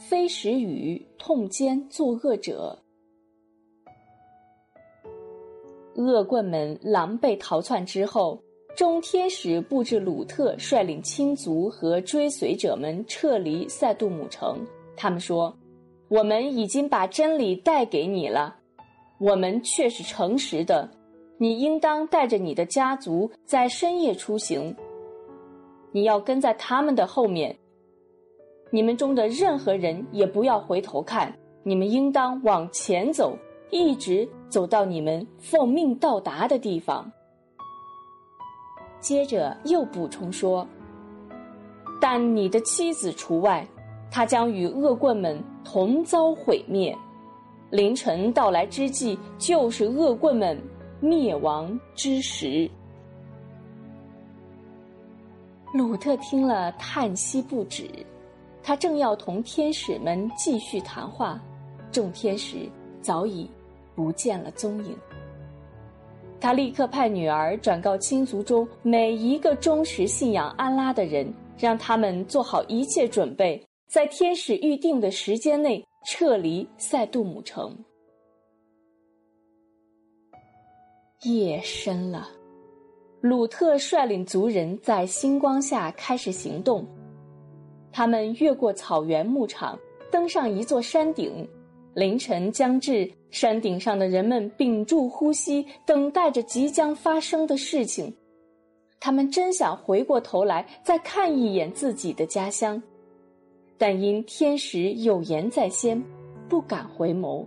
非时雨，痛奸作恶者。恶棍们狼狈逃窜之后，众天使布置鲁特率领亲族和追随者们撤离塞杜姆城。他们说：“我们已经把真理带给你了，我们却是诚实的。你应当带着你的家族在深夜出行，你要跟在他们的后面。你们中的任何人也不要回头看，你们应当往前走。”一直走到你们奉命到达的地方。接着又补充说：“但你的妻子除外，她将与恶棍们同遭毁灭。凌晨到来之际，就是恶棍们灭亡之时。”鲁特听了，叹息不止。他正要同天使们继续谈话，众天使早已。不见了踪影。他立刻派女儿转告亲族中每一个忠实信仰安拉的人，让他们做好一切准备，在天使预定的时间内撤离塞杜姆城。夜深了，鲁特率领族人在星光下开始行动。他们越过草原牧场，登上一座山顶。凌晨将至，山顶上的人们屏住呼吸，等待着即将发生的事情。他们真想回过头来再看一眼自己的家乡，但因天时有言在先，不敢回眸。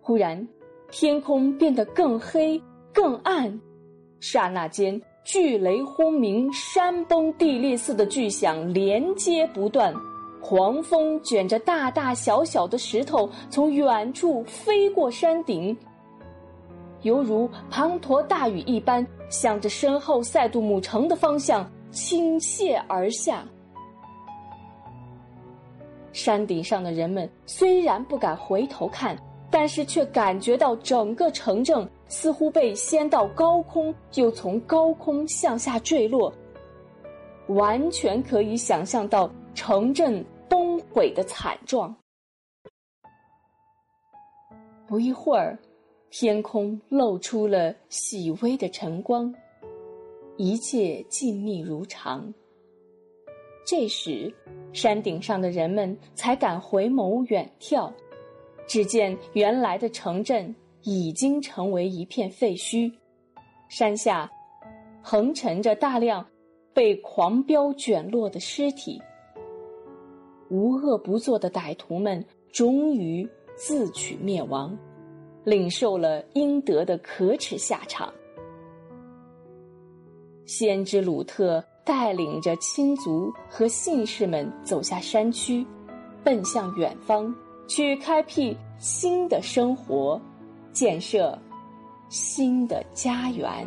忽然，天空变得更黑、更暗，刹那间，巨雷轰鸣，山崩地裂似的巨响连接不断。狂风卷着大大小小的石头从远处飞过山顶，犹如滂沱大雨一般，向着身后塞杜姆城的方向倾泻而下。山顶上的人们虽然不敢回头看，但是却感觉到整个城镇似乎被掀到高空，又从高空向下坠落，完全可以想象到城镇。崩毁的惨状。不一会儿，天空露出了细微的晨光，一切静谧如常。这时，山顶上的人们才敢回眸远眺，只见原来的城镇已经成为一片废墟，山下横陈着大量被狂飙卷落的尸体。无恶不作的歹徒们终于自取灭亡，领受了应得的可耻下场。先知鲁特带领着亲族和信士们走下山区，奔向远方，去开辟新的生活，建设新的家园。